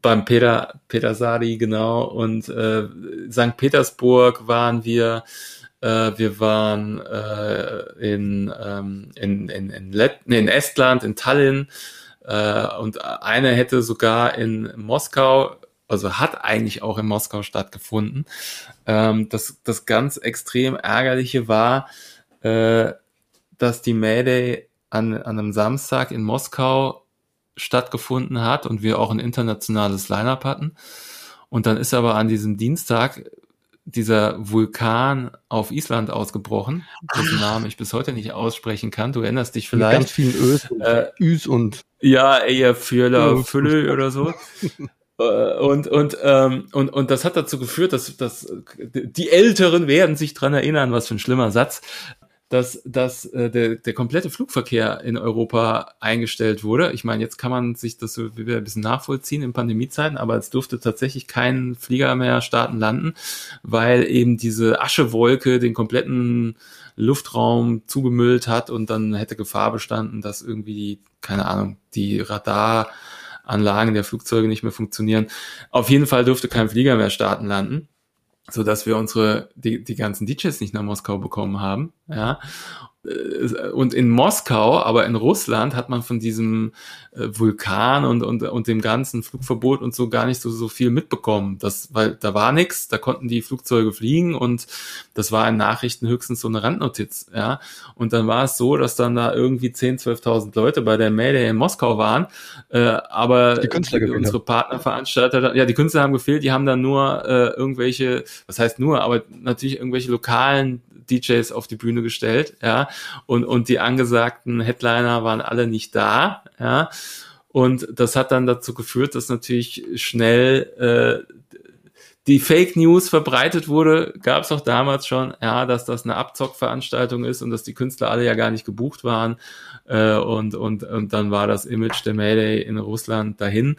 beim Peter, Peter Sadi, genau. Und äh, St. Petersburg waren wir. Äh, wir waren äh, in, ähm, in, in, in, Let nee, in Estland, in Tallinn äh, und eine hätte sogar in Moskau, also hat eigentlich auch in Moskau stattgefunden. Ähm, das, das ganz extrem ärgerliche war, äh, dass die Mayday an, an einem Samstag in Moskau stattgefunden hat und wir auch ein internationales Line-up hatten. Und dann ist aber an diesem Dienstag dieser Vulkan auf Island ausgebrochen, dessen ah. Namen ich bis heute nicht aussprechen kann. Du erinnerst dich vielleicht. Mit ganz vielen Ös und äh, Üs und. Ja, eher Fürler, Fülle oder so. [laughs] Äh, und, und, ähm, und, und das hat dazu geführt, dass, dass die Älteren werden sich dran erinnern, was für ein schlimmer Satz, dass, dass äh, der, der komplette Flugverkehr in Europa eingestellt wurde. Ich meine, jetzt kann man sich das so wieder ein bisschen nachvollziehen in Pandemiezeiten, aber es durfte tatsächlich kein Flieger mehr starten landen, weil eben diese Aschewolke den kompletten Luftraum zugemüllt hat und dann hätte Gefahr bestanden, dass irgendwie, keine Ahnung, die Radaranlagen der Flugzeuge nicht mehr funktionieren. Auf jeden Fall durfte kein Flieger mehr starten landen so dass wir unsere die, die ganzen DJs nicht nach Moskau bekommen haben, ja. Äh, und in Moskau, aber in Russland hat man von diesem äh, Vulkan und, und, und dem ganzen Flugverbot und so gar nicht so, so viel mitbekommen. Das, weil da war nichts, da konnten die Flugzeuge fliegen und das war in Nachrichten höchstens so eine Randnotiz, ja. Und dann war es so, dass dann da irgendwie 10.000, 12.000 Leute bei der Mayday in Moskau waren, äh, aber die Künstler die, unsere Partnerveranstalter, ja, die Künstler haben gefehlt, die haben dann nur äh, irgendwelche, was heißt nur, aber natürlich irgendwelche lokalen DJs auf die Bühne gestellt, ja, und, und die angesagten Headliner waren alle nicht da, ja, und das hat dann dazu geführt, dass natürlich schnell äh, die Fake News verbreitet wurde, gab es auch damals schon, ja, dass das eine Abzockveranstaltung ist und dass die Künstler alle ja gar nicht gebucht waren äh, und, und, und dann war das Image der Mayday in Russland dahin.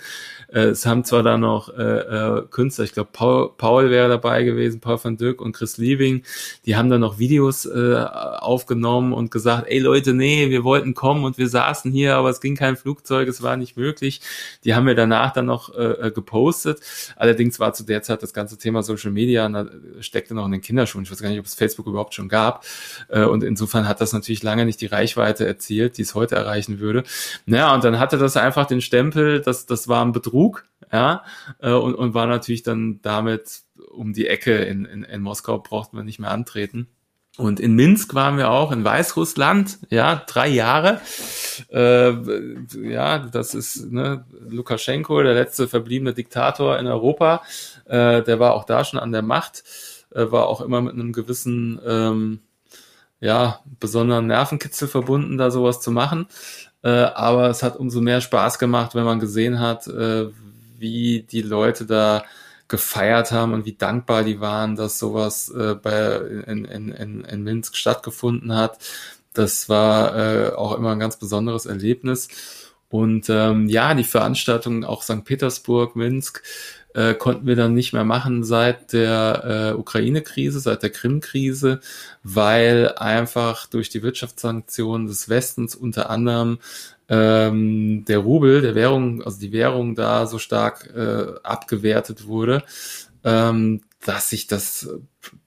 Äh, es haben zwar da noch äh, äh, Künstler, ich glaube Paul, Paul wäre dabei gewesen, Paul van Dyck und Chris Liebing, die haben dann noch Videos äh, aufgenommen und gesagt, ey Leute, nee, wir wollten kommen und wir saßen hier, aber es ging kein Flugzeug, es war nicht möglich. Die haben wir danach dann noch äh, äh gepostet. Allerdings war zu der Zeit das ganze Thema Social Media da steckte noch in den Kinderschuhen. Ich weiß gar nicht, ob es Facebook überhaupt schon gab. Äh, und insofern hat das natürlich lange nicht die Reichweite erzielt, die es heute erreichen würde. Naja, und dann hatte das einfach den Stempel, dass das war ein Betrug, ja, äh, und, und war natürlich dann damit um die Ecke in, in, in Moskau brauchten wir nicht mehr antreten. Und in Minsk waren wir auch, in Weißrussland, ja, drei Jahre. Äh, ja, das ist ne, Lukaschenko, der letzte verbliebene Diktator in Europa. Äh, der war auch da schon an der Macht, äh, war auch immer mit einem gewissen ähm, ja, besonderen Nervenkitzel verbunden, da sowas zu machen. Äh, aber es hat umso mehr Spaß gemacht, wenn man gesehen hat, äh, wie die Leute da gefeiert haben und wie dankbar die waren, dass sowas äh, bei, in, in, in, in Minsk stattgefunden hat. Das war äh, auch immer ein ganz besonderes Erlebnis. Und ähm, ja, die Veranstaltungen auch St. Petersburg, Minsk, äh, konnten wir dann nicht mehr machen seit der äh, Ukraine-Krise, seit der Krim-Krise, weil einfach durch die Wirtschaftssanktionen des Westens unter anderem ähm, der Rubel, der Währung, also die Währung da so stark äh, abgewertet wurde, ähm, dass sich das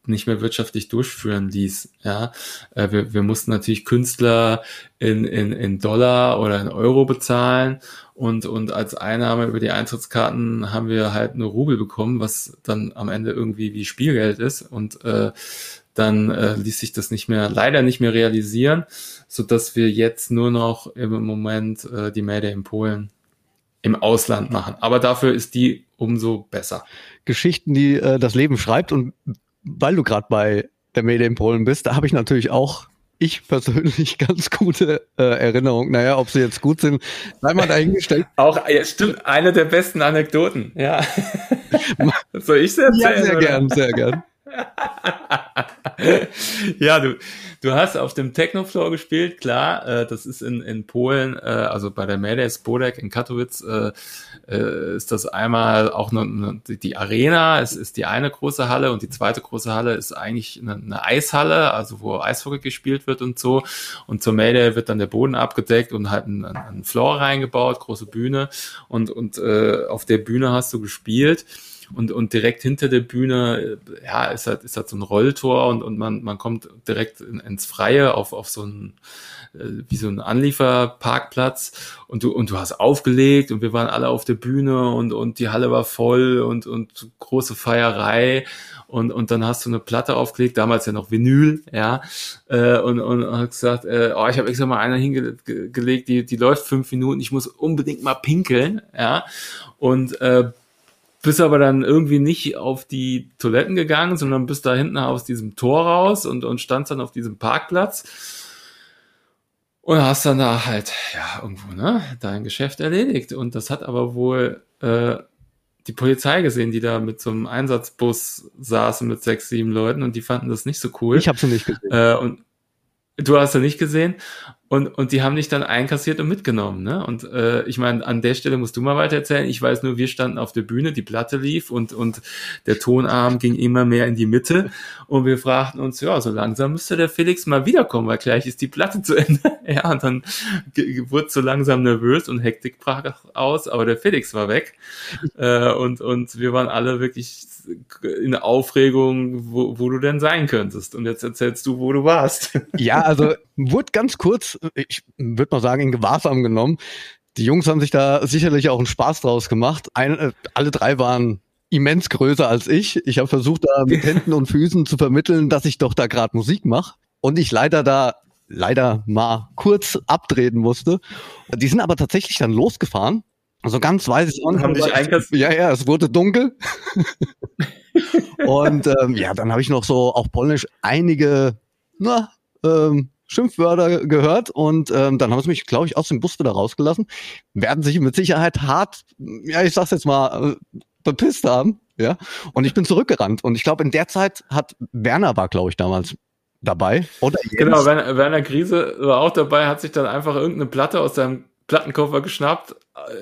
nicht mehr wirtschaftlich durchführen ließ. Ja, äh, wir, wir mussten natürlich Künstler in, in, in Dollar oder in Euro bezahlen und, und als Einnahme über die Eintrittskarten haben wir halt nur Rubel bekommen, was dann am Ende irgendwie wie Spielgeld ist und äh, dann äh, ließ sich das nicht mehr, leider nicht mehr realisieren, so dass wir jetzt nur noch im Moment äh, die Melde in Polen im Ausland machen. Aber dafür ist die umso besser. Geschichten, die äh, das Leben schreibt und weil du gerade bei der Mede in Polen bist, da habe ich natürlich auch ich persönlich [laughs] ganz gute äh, Erinnerungen. Naja, ob sie jetzt gut sind, sei mal dahingestellt. [laughs] Auch, ja, stimmt, eine der besten Anekdoten, ja. [laughs] Soll ich sie erzählen? Ja, sehr oder? gern, sehr gern. ja, du, du hast auf dem Technofloor gespielt, klar. Äh, das ist in, in Polen, äh, also bei der Mayday Spodek in Katowice, äh, äh, ist das einmal auch eine, eine, die Arena, es ist die eine große Halle und die zweite große Halle ist eigentlich eine, eine Eishalle, also wo Eishockey gespielt wird und so. Und zur Mayday wird dann der Boden abgedeckt und halt ein, ein Floor reingebaut, große Bühne. Und, und äh, auf der Bühne hast du gespielt und, und direkt hinter der Bühne, äh, ja, ist halt, ist halt so ein Rolltor und, und man, man kommt direkt in, ins Freie auf, auf so ein, äh, wie so ein Anlieferparkplatz. Und du, und du hast aufgelegt und wir waren alle auf der Bühne und, und die Halle war voll und, und große Feierei. Und, und dann hast du eine Platte aufgelegt, damals ja noch Vinyl, ja, äh, und, und hat gesagt, äh, oh, ich habe extra mal einer hingelegt, die, die läuft fünf Minuten, ich muss unbedingt mal pinkeln, ja, und äh, bist aber dann irgendwie nicht auf die Toiletten gegangen, sondern bist da hinten aus diesem Tor raus und, und standst dann auf diesem Parkplatz und hast dann da halt, ja, irgendwo, ne, dein Geschäft erledigt. Und das hat aber wohl äh, die Polizei gesehen, die da mit so einem Einsatzbus saßen mit sechs, sieben Leuten und die fanden das nicht so cool. Ich habe sie nicht gesehen. Äh, und du hast sie nicht gesehen. Und, und die haben dich dann einkassiert und mitgenommen. Ne? Und äh, ich meine, an der Stelle musst du mal weiter erzählen. Ich weiß nur, wir standen auf der Bühne, die Platte lief und, und der Tonarm ging immer mehr in die Mitte. Und wir fragten uns, ja, so langsam müsste der Felix mal wiederkommen, weil gleich ist die Platte zu Ende. [laughs] ja, und dann wurde so langsam nervös und Hektik brach aus, aber der Felix war weg. Äh, und, und wir waren alle wirklich in Aufregung, wo, wo du denn sein könntest. Und jetzt erzählst du, wo du warst. Ja, also wurde ganz kurz, ich würde mal sagen, in Gewahrsam genommen. Die Jungs haben sich da sicherlich auch einen Spaß draus gemacht. Ein, äh, alle drei waren immens größer als ich. Ich habe versucht, da mit [laughs] Händen und Füßen zu vermitteln, dass ich doch da gerade Musik mache. Und ich leider da leider mal kurz abtreten musste. Die sind aber tatsächlich dann losgefahren. Also ganz weiß ich auch Haben dich Ja, ja, es wurde dunkel. [laughs] und ähm, ja, dann habe ich noch so auch polnisch einige na, ähm, Schimpfwörter gehört und ähm, dann haben sie mich, glaube ich, aus dem Bus wieder rausgelassen. Werden sich mit Sicherheit hart, ja, ich sag's jetzt mal, äh, bepisst haben, ja. Und ich bin zurückgerannt und ich glaube, in der Zeit hat Werner war, glaube ich, damals dabei. Oder Jens. Genau, Werner, Werner Krise war auch dabei, hat sich dann einfach irgendeine Platte aus seinem Plattenkoffer geschnappt,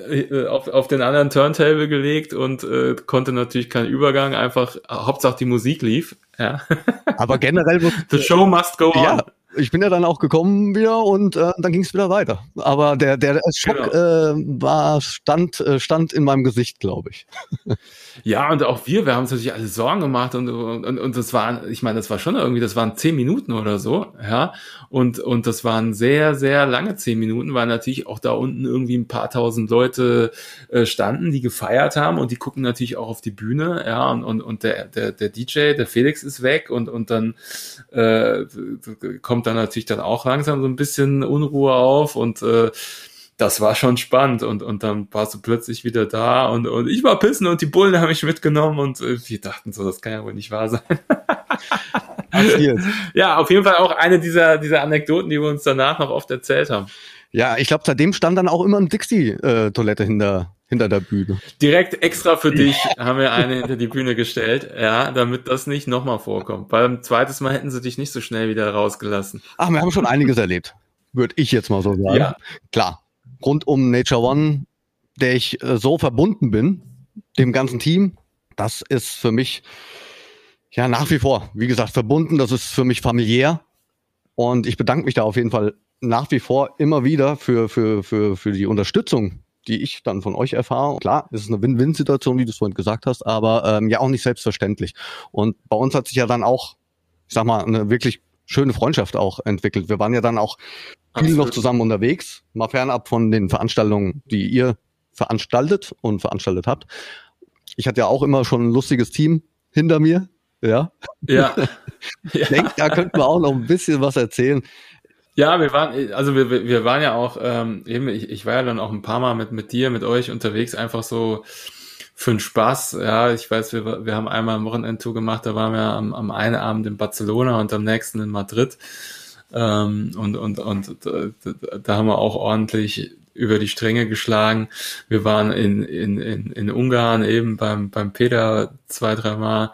äh, auf, auf den anderen Turntable gelegt und äh, konnte natürlich keinen Übergang, einfach Hauptsache die Musik lief. Ja. Aber generell The show must go on. Ja, ich bin ja dann auch gekommen wieder und äh, dann ging es wieder weiter. Aber der, der Schock genau. äh, war, stand, äh, stand in meinem Gesicht, glaube ich. [laughs] Ja, und auch wir, wir haben uns natürlich alle Sorgen gemacht und, und, und das waren, ich meine, das war schon irgendwie, das waren zehn Minuten oder so, ja. Und, und das waren sehr, sehr lange zehn Minuten, weil natürlich auch da unten irgendwie ein paar tausend Leute äh, standen, die gefeiert haben und die gucken natürlich auch auf die Bühne, ja, und, und, und der, der, der DJ, der Felix ist weg und, und dann äh, kommt dann natürlich dann auch langsam so ein bisschen Unruhe auf und äh, das war schon spannend und, und dann warst du plötzlich wieder da und, und ich war pissen und die Bullen haben mich mitgenommen und äh, wir dachten so, das kann ja wohl nicht wahr sein. [laughs] ja, auf jeden Fall auch eine dieser, dieser Anekdoten, die wir uns danach noch oft erzählt haben. Ja, ich glaube, seitdem stand dann auch immer eine Dixie-Toilette hinter, hinter der Bühne. Direkt extra für dich haben wir eine hinter die Bühne gestellt, ja, damit das nicht nochmal vorkommt. Beim zweites Mal hätten sie dich nicht so schnell wieder rausgelassen. Ach, wir haben schon einiges erlebt, würde ich jetzt mal so sagen. Ja. Klar, rund um Nature One, der ich äh, so verbunden bin, dem ganzen Team, das ist für mich ja nach wie vor, wie gesagt, verbunden, das ist für mich familiär und ich bedanke mich da auf jeden Fall nach wie vor immer wieder für, für, für, für die Unterstützung, die ich dann von euch erfahre. Klar, es ist eine Win-Win-Situation, wie du es vorhin gesagt hast, aber ähm, ja auch nicht selbstverständlich. Und bei uns hat sich ja dann auch, ich sag mal, eine wirklich schöne Freundschaft auch entwickelt. Wir waren ja dann auch viel Absolut. noch zusammen unterwegs, mal fernab von den Veranstaltungen, die ihr veranstaltet und veranstaltet habt. Ich hatte ja auch immer schon ein lustiges Team hinter mir. Ja. Ja. [laughs] ich denke, da könnten wir auch noch ein bisschen was erzählen. Ja, wir waren, also wir, wir waren ja auch, ähm, eben, ich, ich war ja dann auch ein paar Mal mit, mit dir, mit euch unterwegs, einfach so für den Spaß. Ja, ich weiß, wir, wir haben einmal ein Wochenendtour gemacht, da waren wir am, am einen Abend in Barcelona und am nächsten in Madrid. Ähm, und und, und da, da haben wir auch ordentlich über die Stränge geschlagen. Wir waren in, in, in, in Ungarn eben beim, beim Peter zwei, dreimal.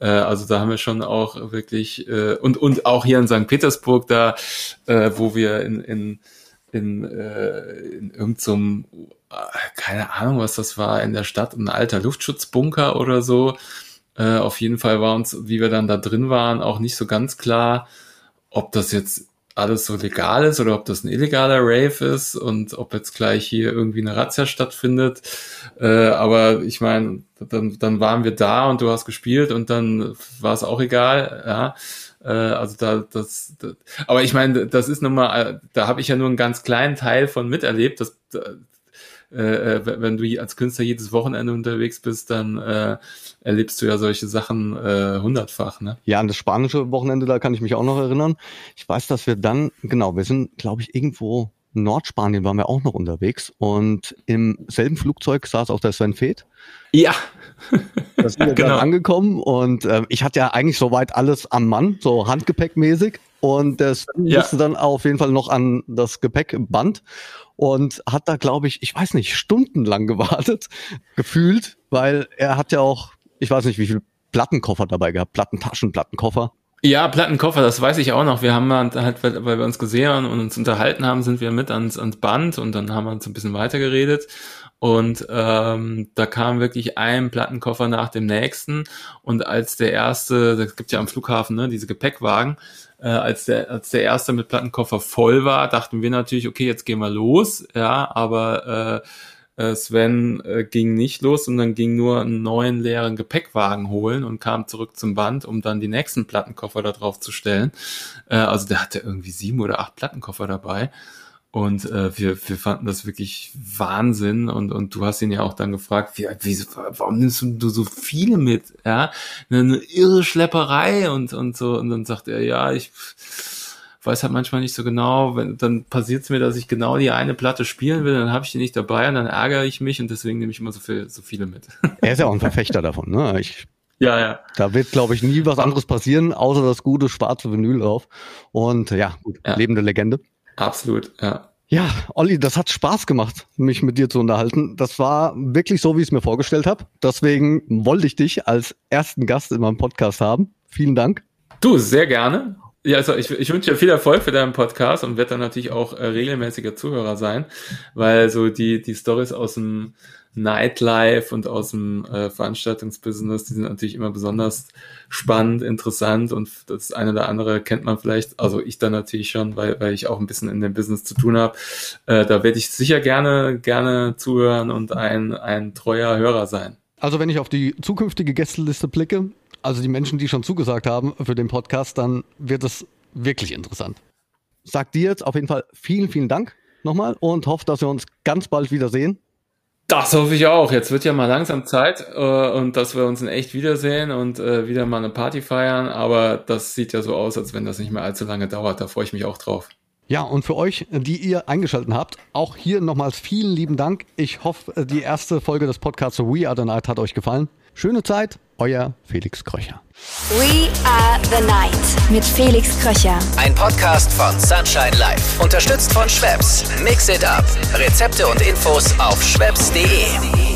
Äh, also da haben wir schon auch wirklich, äh, und, und auch hier in St. Petersburg, da, äh, wo wir in, in, in, äh, in irgendeinem, keine Ahnung, was das war, in der Stadt, ein alter Luftschutzbunker oder so. Äh, auf jeden Fall war uns, wie wir dann da drin waren, auch nicht so ganz klar, ob das jetzt alles so legal ist oder ob das ein illegaler Rave ist und ob jetzt gleich hier irgendwie eine Razzia stattfindet. Äh, aber ich meine, dann, dann waren wir da und du hast gespielt und dann war es auch egal. Ja, äh, also da das, das aber ich meine, das ist nun mal, da habe ich ja nur einen ganz kleinen Teil von miterlebt. Das, äh, äh wenn du als Künstler jedes Wochenende unterwegs bist, dann äh, erlebst du ja solche Sachen äh, hundertfach. Ne? Ja, an das spanische Wochenende, da kann ich mich auch noch erinnern. Ich weiß, dass wir dann, genau, wir sind, glaube ich, irgendwo Nordspanien waren wir auch noch unterwegs und im selben Flugzeug saß auch der Sven Feth. Ja. [laughs] da sind wir genau. angekommen und äh, ich hatte ja eigentlich soweit alles am Mann, so handgepäckmäßig und das ja. musste dann auf jeden Fall noch an das Gepäckband und hat da, glaube ich, ich weiß nicht, stundenlang [laughs] gewartet, gefühlt, weil er hat ja auch, ich weiß nicht, wie viel Plattenkoffer dabei gehabt, Plattentaschen, Plattenkoffer. Ja, Plattenkoffer, das weiß ich auch noch. Wir haben halt, weil wir uns gesehen haben und uns unterhalten haben, sind wir mit ans, ans Band und dann haben wir uns ein bisschen weiter geredet. Und ähm, da kam wirklich ein Plattenkoffer nach dem nächsten. Und als der erste, das gibt ja am Flughafen ne, diese Gepäckwagen, äh, als, der, als der erste mit Plattenkoffer voll war, dachten wir natürlich, okay, jetzt gehen wir los, ja, aber äh, äh, Sven äh, ging nicht los und dann ging nur einen neuen leeren Gepäckwagen holen und kam zurück zum Band, um dann die nächsten Plattenkoffer da drauf zu stellen. Äh, also der hatte irgendwie sieben oder acht Plattenkoffer dabei. Und äh, wir, wir fanden das wirklich Wahnsinn. Und, und du hast ihn ja auch dann gefragt, wie, wie, warum nimmst du so viele mit? Ja, eine, irre Schlepperei und, und so. Und dann sagt er, ja, ich weiß halt manchmal nicht so genau, wenn, dann passiert es mir, dass ich genau die eine Platte spielen will, dann habe ich die nicht dabei und dann ärgere ich mich und deswegen nehme ich immer so, viel, so viele mit. [laughs] Er ist ja auch ein Verfechter davon, ne? Ich ja, ja. Da wird, glaube ich, nie was anderes passieren, außer das gute schwarze Vinyl drauf. Und ja, gut, ja. lebende Legende. Absolut, ja. Ja, Olli, das hat Spaß gemacht, mich mit dir zu unterhalten. Das war wirklich so, wie ich es mir vorgestellt habe. Deswegen wollte ich dich als ersten Gast in meinem Podcast haben. Vielen Dank. Du, sehr gerne. Ja, also ich, ich wünsche dir viel Erfolg für deinen Podcast und werde dann natürlich auch äh, regelmäßiger Zuhörer sein, weil so die, die Stories aus dem Nightlife und aus dem äh, Veranstaltungsbusiness, die sind natürlich immer besonders spannend, interessant und das eine oder andere kennt man vielleicht, also ich dann natürlich schon, weil, weil ich auch ein bisschen in dem Business zu tun habe. Äh, da werde ich sicher gerne, gerne zuhören und ein, ein treuer Hörer sein. Also wenn ich auf die zukünftige Gästeliste blicke, also die Menschen, die schon zugesagt haben für den Podcast, dann wird es wirklich interessant. Sag dir jetzt auf jeden Fall vielen, vielen Dank nochmal und hoffe, dass wir uns ganz bald wiedersehen. Das hoffe ich auch. Jetzt wird ja mal langsam Zeit äh, und dass wir uns in echt wiedersehen und äh, wieder mal eine Party feiern. Aber das sieht ja so aus, als wenn das nicht mehr allzu lange dauert. Da freue ich mich auch drauf. Ja, und für euch, die ihr eingeschaltet habt, auch hier nochmals vielen lieben Dank. Ich hoffe, die erste Folge des Podcasts We Are the Night hat euch gefallen. Schöne Zeit, euer Felix Kröcher. We are the Night mit Felix Kröcher. Ein Podcast von Sunshine Life. Unterstützt von Schwebs. Mix it up. Rezepte und Infos auf schwebs.de.